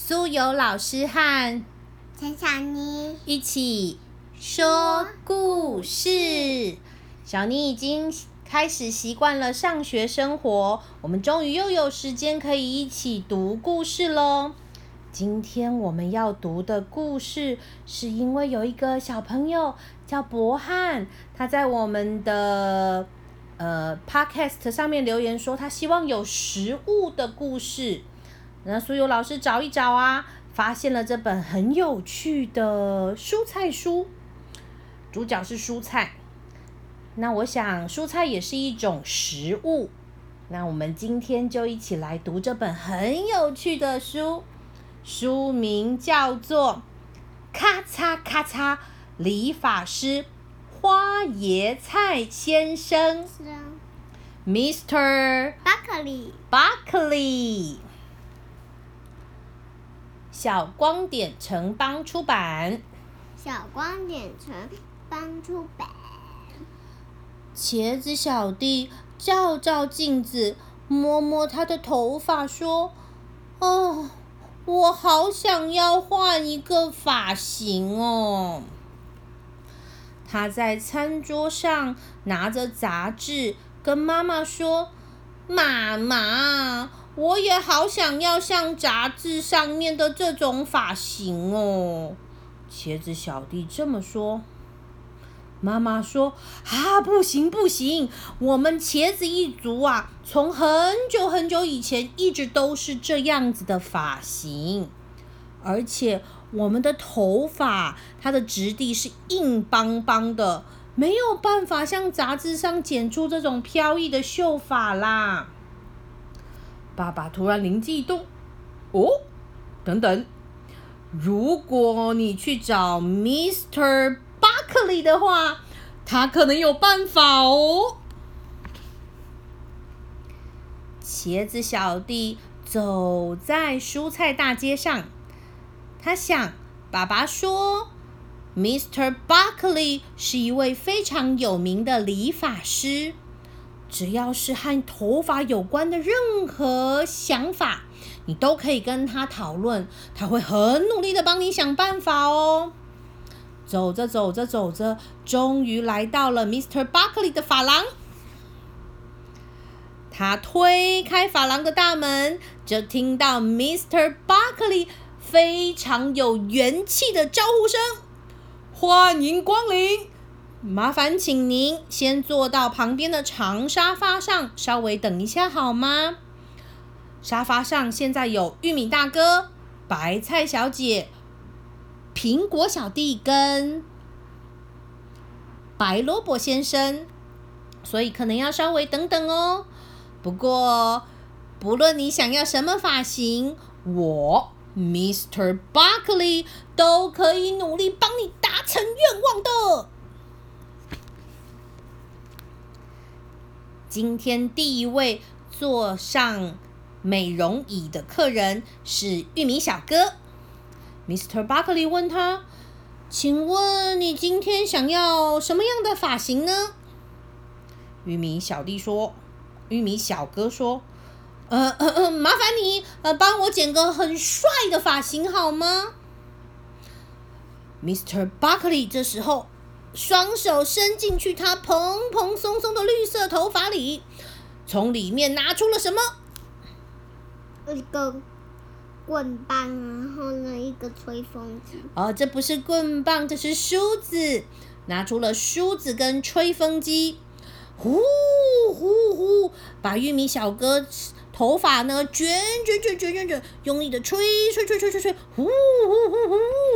苏有老师和陈小妮一起说故事。小妮已经开始习惯了上学生活，我们终于又有时间可以一起读故事喽。今天我们要读的故事，是因为有一个小朋友叫博汉，他在我们的呃 podcast 上面留言说，他希望有食物的故事。那苏有老师找一找啊，发现了这本很有趣的蔬菜书，主角是蔬菜。那我想，蔬菜也是一种食物。那我们今天就一起来读这本很有趣的书。书名叫做《咔嚓咔嚓理发师花椰菜先生》，Mr. Buckley Buckley，小光点城邦出版。小光点城邦出版。茄子小弟照照镜子，摸摸他的头发，说：“哦。”我好想要换一个发型哦！他在餐桌上拿着杂志，跟妈妈说：“妈妈，我也好想要像杂志上面的这种发型哦。”茄子小弟这么说。妈妈说：“啊，不行不行，我们茄子一族啊，从很久很久以前一直都是这样子的发型，而且我们的头发它的质地是硬邦邦的，没有办法像杂志上剪出这种飘逸的秀发啦。”爸爸突然灵机一动：“哦，等等，如果你去找 Mister。”克里的话，他可能有办法哦。茄子小弟走在蔬菜大街上，他想，爸爸说，Mr. Buckley 是一位非常有名的理发师，只要是和头发有关的任何想法，你都可以跟他讨论，他会很努力的帮你想办法哦。走着走着走着，终于来到了 Mr. Buckley 的发廊。他推开发廊的大门，就听到 Mr. Buckley 非常有元气的招呼声：“欢迎光临！麻烦请您先坐到旁边的长沙发上，稍微等一下好吗？沙发上现在有玉米大哥、白菜小姐。”苹果小弟跟白萝卜先生，所以可能要稍微等等哦。不过，不论你想要什么发型，我 Mr. Buckley 都可以努力帮你达成愿望的。今天第一位坐上美容椅的客人是玉米小哥。Mr. Buckley 问他：“请问你今天想要什么样的发型呢？”玉米小弟说：“玉米小哥说，呃呃，麻烦你呃帮我剪个很帅的发型好吗？”Mr. Buckley 这时候双手伸进去他蓬蓬松松的绿色头发里，从里面拿出了什么？一个。棍棒，然后呢，一个吹风机。哦，这不是棍棒，这是梳子。拿出了梳子跟吹风机，呼呼呼，把玉米小哥头发呢卷卷卷卷卷卷，用力的吹吹吹吹吹吹，呼呼呼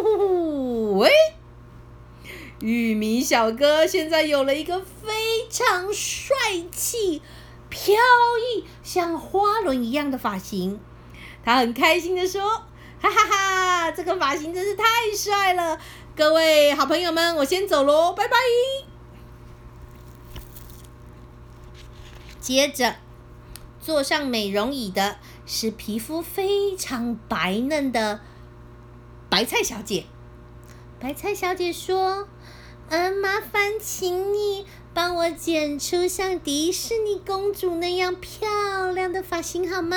呼呼。喂，玉米小哥现在有了一个非常帅气、飘逸、像花轮一样的发型。他很开心的说：“哈哈哈，这个发型真是太帅了！各位好朋友们，我先走喽，拜拜。”接着，坐上美容椅的是皮肤非常白嫩的白菜小姐。白菜小姐说：“嗯，麻烦请你帮我剪出像迪士尼公主那样漂亮的发型好吗？”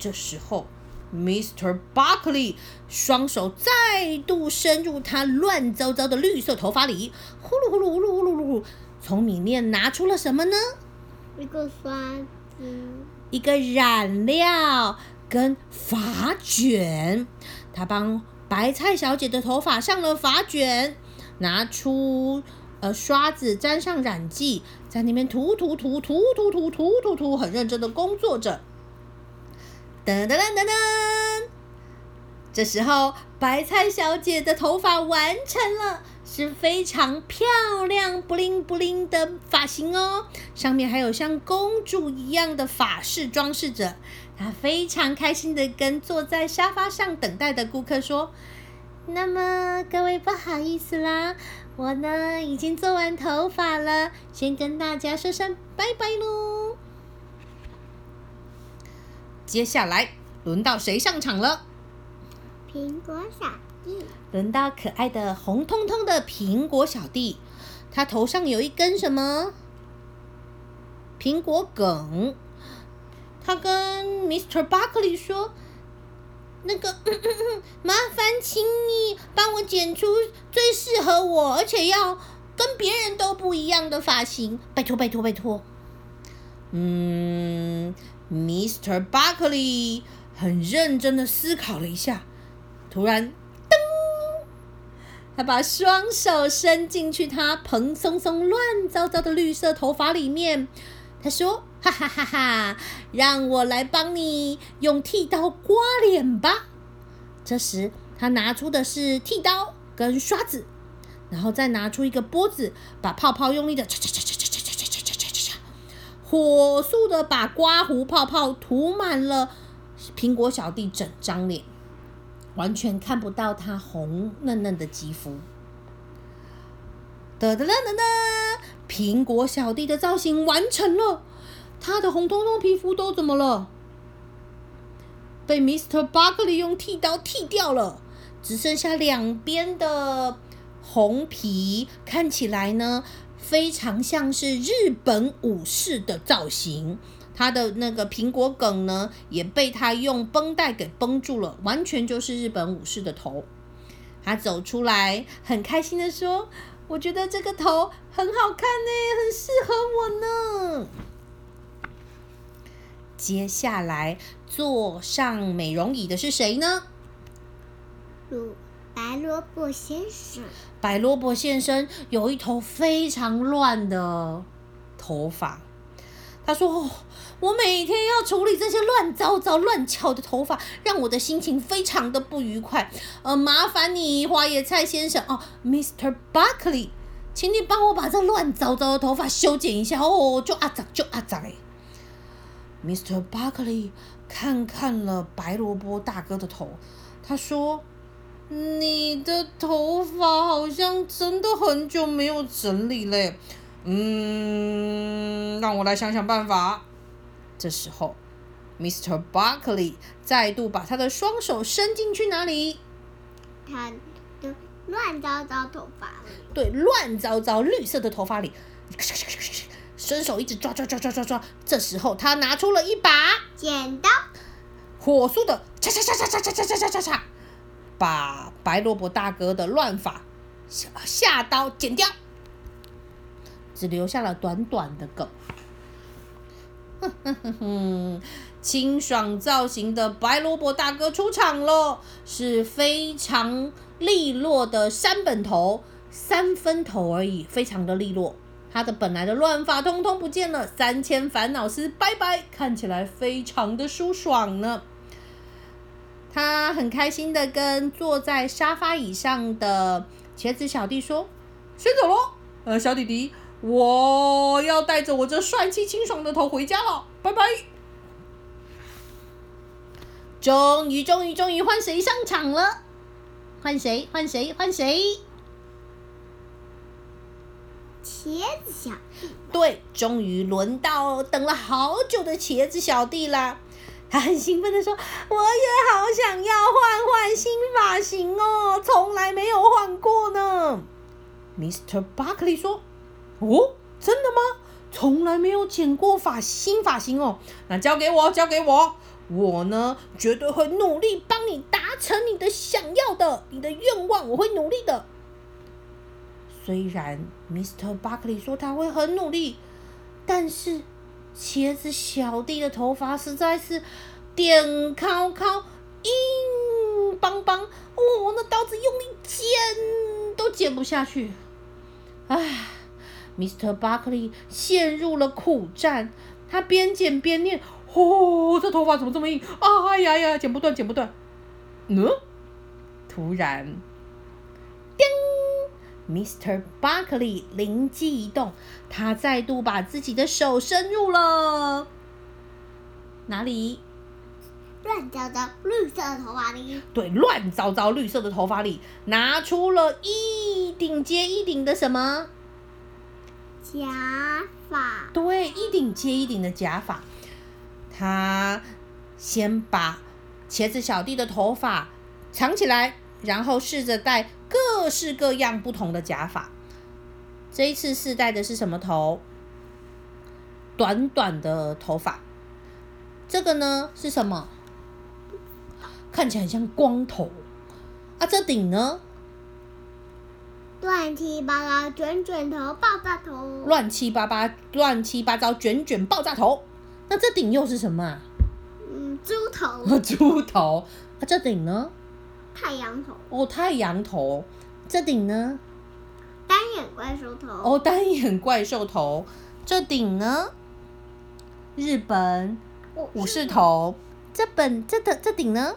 这时候，Mr. Buckley 双手再度伸入他乱糟糟的绿色头发里，呼噜呼噜呼噜呼噜呼噜，从里面拿出了什么呢？一个刷子，一个染料跟发卷。他帮白菜小姐的头发上了发卷，拿出呃刷子沾上染剂，在那边涂涂涂涂涂涂涂涂涂，很认真的工作着。噔噔噔噔噔！这时候，白菜小姐的头发完成了，是非常漂亮、布灵布灵的发型哦。上面还有像公主一样的法式装饰着。她非常开心的跟坐在沙发上等待的顾客说：“那么，各位不好意思啦，我呢已经做完头发了，先跟大家说声拜拜喽。”接下来轮到谁上场了？苹果小弟，轮到可爱的红彤彤的苹果小弟，他头上有一根什么？苹果梗。他跟 Mr. Buckley 说：“那个，麻烦请你帮我剪出最适合我，而且要跟别人都不一样的发型，拜托拜托拜托。”嗯。Mr. Buckley 很认真的思考了一下，突然，噔，他把双手伸进去他蓬松松、乱糟糟的绿色头发里面。他说：“哈哈哈哈，让我来帮你用剃刀刮脸吧。”这时，他拿出的是剃刀跟刷子，然后再拿出一个钵子，把泡泡用力的擦擦擦擦擦擦火速的把刮胡泡泡涂满了苹果小弟整张脸，完全看不到他红嫩嫩的肌肤。哒哒哒哒哒，苹果小弟的造型完成了，他的红彤彤皮肤都怎么了？被 Mr. Buckley 用剃刀剃掉了，只剩下两边的红皮，看起来呢？非常像是日本武士的造型，他的那个苹果梗呢，也被他用绷带给绷住了，完全就是日本武士的头。他走出来，很开心的说：“我觉得这个头很好看呢，很适合我呢。”接下来坐上美容椅的是谁呢？白萝卜先生，白萝卜先生有一头非常乱的头发。他说：“我每天要处理这些乱糟糟、乱翘的头发，让我的心情非常的不愉快。呃，麻烦你，花野菜先生哦，Mr. Buckley，请你帮我把这乱糟糟的头发修剪一下哦，就阿杂就阿杂哎。”Mr. Buckley 看看了白萝卜大哥的头，他说。你的头发好像真的很久没有整理嘞，嗯，让我来想想办法。这时候，Mr. Buckley 再度把他的双手伸进去哪里？他的乱糟糟头发里。对，乱糟糟绿色的头发里，伸手一直抓抓抓抓抓抓。这时候，他拿出了一把剪刀，火速的嚓嚓嚓嚓嚓嚓嚓嚓嚓嚓。把白萝卜大哥的乱发下下刀剪掉，只留下了短短的梗。哼哼哼哼，清爽造型的白萝卜大哥出场了，是非常利落的三本头，三分头而已，非常的利落。他的本来的乱发通通不见了，三千烦恼丝拜拜，看起来非常的舒爽呢。他很开心的跟坐在沙发椅上的茄子小弟说：“先走喽，呃，小弟弟，我要带着我这帅气清爽的头回家了，拜拜。”终于，终于，终于换谁上场了？换谁？换谁？换谁？茄子小弟。对，终于轮到等了好久的茄子小弟啦。他很兴奋的说：“我也好想要换换新发型哦，从来没有换过呢。”Mr. Buckley 说：“哦，真的吗？从来没有剪过发新发型哦？那交给我，交给我，我呢绝对会努力帮你达成你的想要的，你的愿望，我会努力的。虽然 Mr. Buckley 说他会很努力，但是茄子小弟的头发实在是点靠靠硬邦邦，哦，那刀子用力剪都剪不下去。唉，Mr. Buckley 陷入了苦战，他边剪边念：“哦，这头发怎么这么硬？哎呀呀，剪不断，剪不断。”嗯，突然，Buckley 灵机一动，他再度把自己的手伸入了哪里？乱糟糟绿色的头发里。对，乱糟糟绿色的头发里，拿出了一顶接一顶的什么？假发。对，一顶接一顶的假发。他先把茄子小弟的头发藏起来，然后试着戴。各式各样不同的假发，这一次试戴的是什么头？短短的头发。这个呢是什么？看起来很像光头。啊，这顶呢？乱七八糟卷卷头爆炸头。乱七八八乱七八糟卷卷爆炸头。那这顶又是什么啊？嗯，猪头。猪头。啊，这顶呢？太阳头哦，太阳头，这顶呢？单眼怪兽头哦，单眼怪兽头，这顶呢？日本武士头，这本这的这顶呢？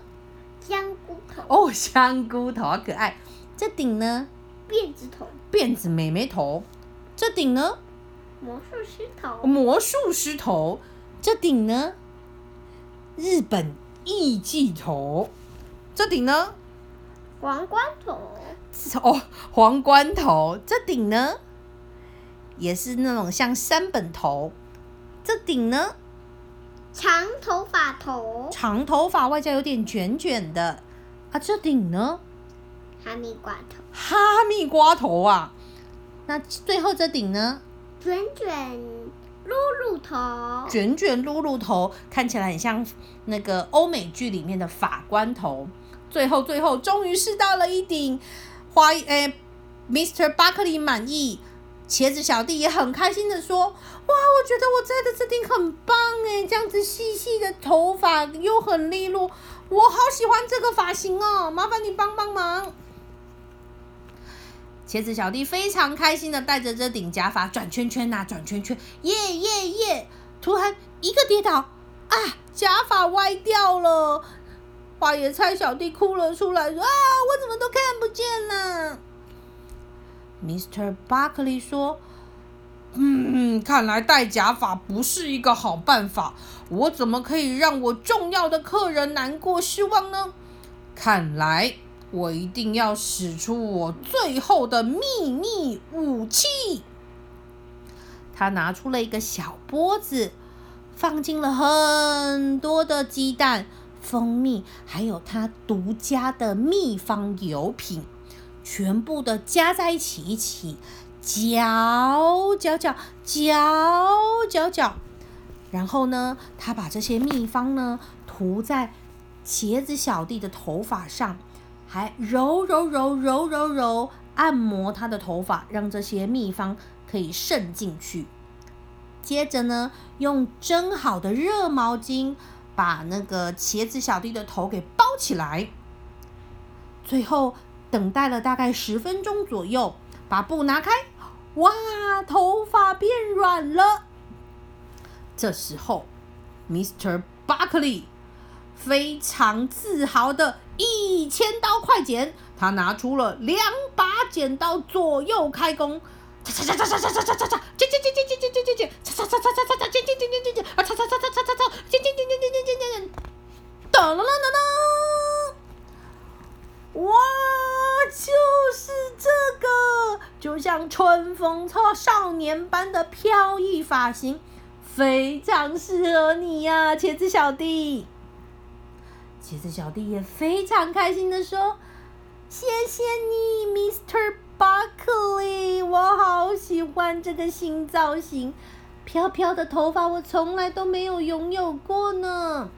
香菇头哦，香菇头好可爱，这顶呢？辫子头，辫子妹妹头，这顶呢？魔术师头，魔术师头，这顶呢？日本艺伎头，这顶呢？皇冠头哦，皇冠头，这顶呢，也是那种像山本头。这顶呢，长头发头，长头发外加有点卷卷的啊。这顶呢，哈密瓜头，哈密瓜头啊。那最后这顶呢，卷卷露露头，卷卷露露头，看起来很像那个欧美剧里面的法官头。最后，最后，终于试到了一顶花诶，Mr. Buckley 满意，茄子小弟也很开心的说：“哇，我觉得我摘的这顶很棒诶，这样子细细的头发又很利落，我好喜欢这个发型哦，麻烦你帮帮忙。”茄子小弟非常开心的戴着这顶假发转圈圈呐，转圈圈，耶耶耶！突然一个跌倒，啊，假发歪掉了。花野菜小弟哭了出来，说：“啊，我怎么都看不见呢？”Mr. Buckley 说：“嗯，看来戴假发不是一个好办法。我怎么可以让我重要的客人难过失望呢？看来我一定要使出我最后的秘密武器。”他拿出了一个小钵子，放进了很多的鸡蛋。蜂蜜，还有它独家的秘方油品，全部的加在一起，一起搅搅搅搅搅搅。然后呢，他把这些秘方呢涂在茄子小弟的头发上，还揉揉揉揉揉揉，按摩他的头发，让这些秘方可以渗进去。接着呢，用蒸好的热毛巾。把那个茄子小弟的头给包起来，最后等待了大概十分钟左右，把布拿开，哇，头发变软了。这时候，Mr. Buckley 非常自豪的一千刀快剪，他拿出了两把剪刀，左右开弓。擦擦擦擦擦擦擦擦擦擦，剪剪剪剪剪剪剪剪，擦擦擦擦擦擦擦，剪剪剪剪剪剪，啊擦擦擦擦擦擦擦，剪剪剪剪剪剪剪剪，当啷啷啷啷，哇，就是这个，就像春风操少年般的飘逸发型，非常适合你呀，茄子小弟。茄子小弟也非常开心的说：“谢谢你，Mr. Buckley，我好喜欢这个新造型，飘飘的头发我从来都没有拥有过呢。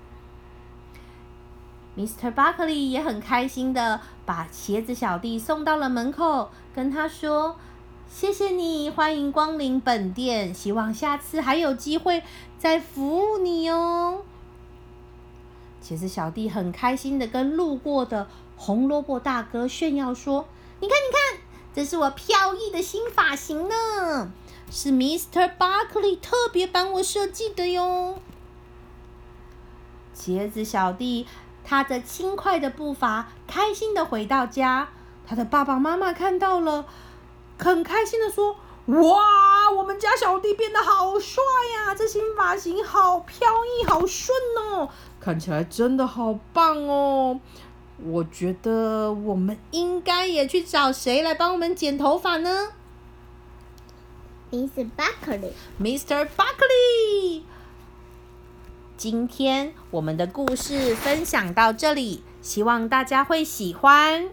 Mr. Buckley 也很开心的把鞋子小弟送到了门口，跟他说：“谢谢你，欢迎光临本店，希望下次还有机会再服务你哦。”鞋子小弟很开心的跟路过的红萝卜大哥炫耀说：“你看，你看，这是我飘逸的新发型呢，是 Mr. Buckley 特别帮我设计的哟。”茄子小弟。踏着轻快的步伐，开心的回到家。他的爸爸妈妈看到了，很开心的说：“哇，我们家小弟变得好帅呀！这新发型好飘逸，好顺哦，看起来真的好棒哦！我觉得我们应该也去找谁来帮我们剪头发呢？Mr. Buckley。Mr. Buckley。今天我们的故事分享到这里，希望大家会喜欢。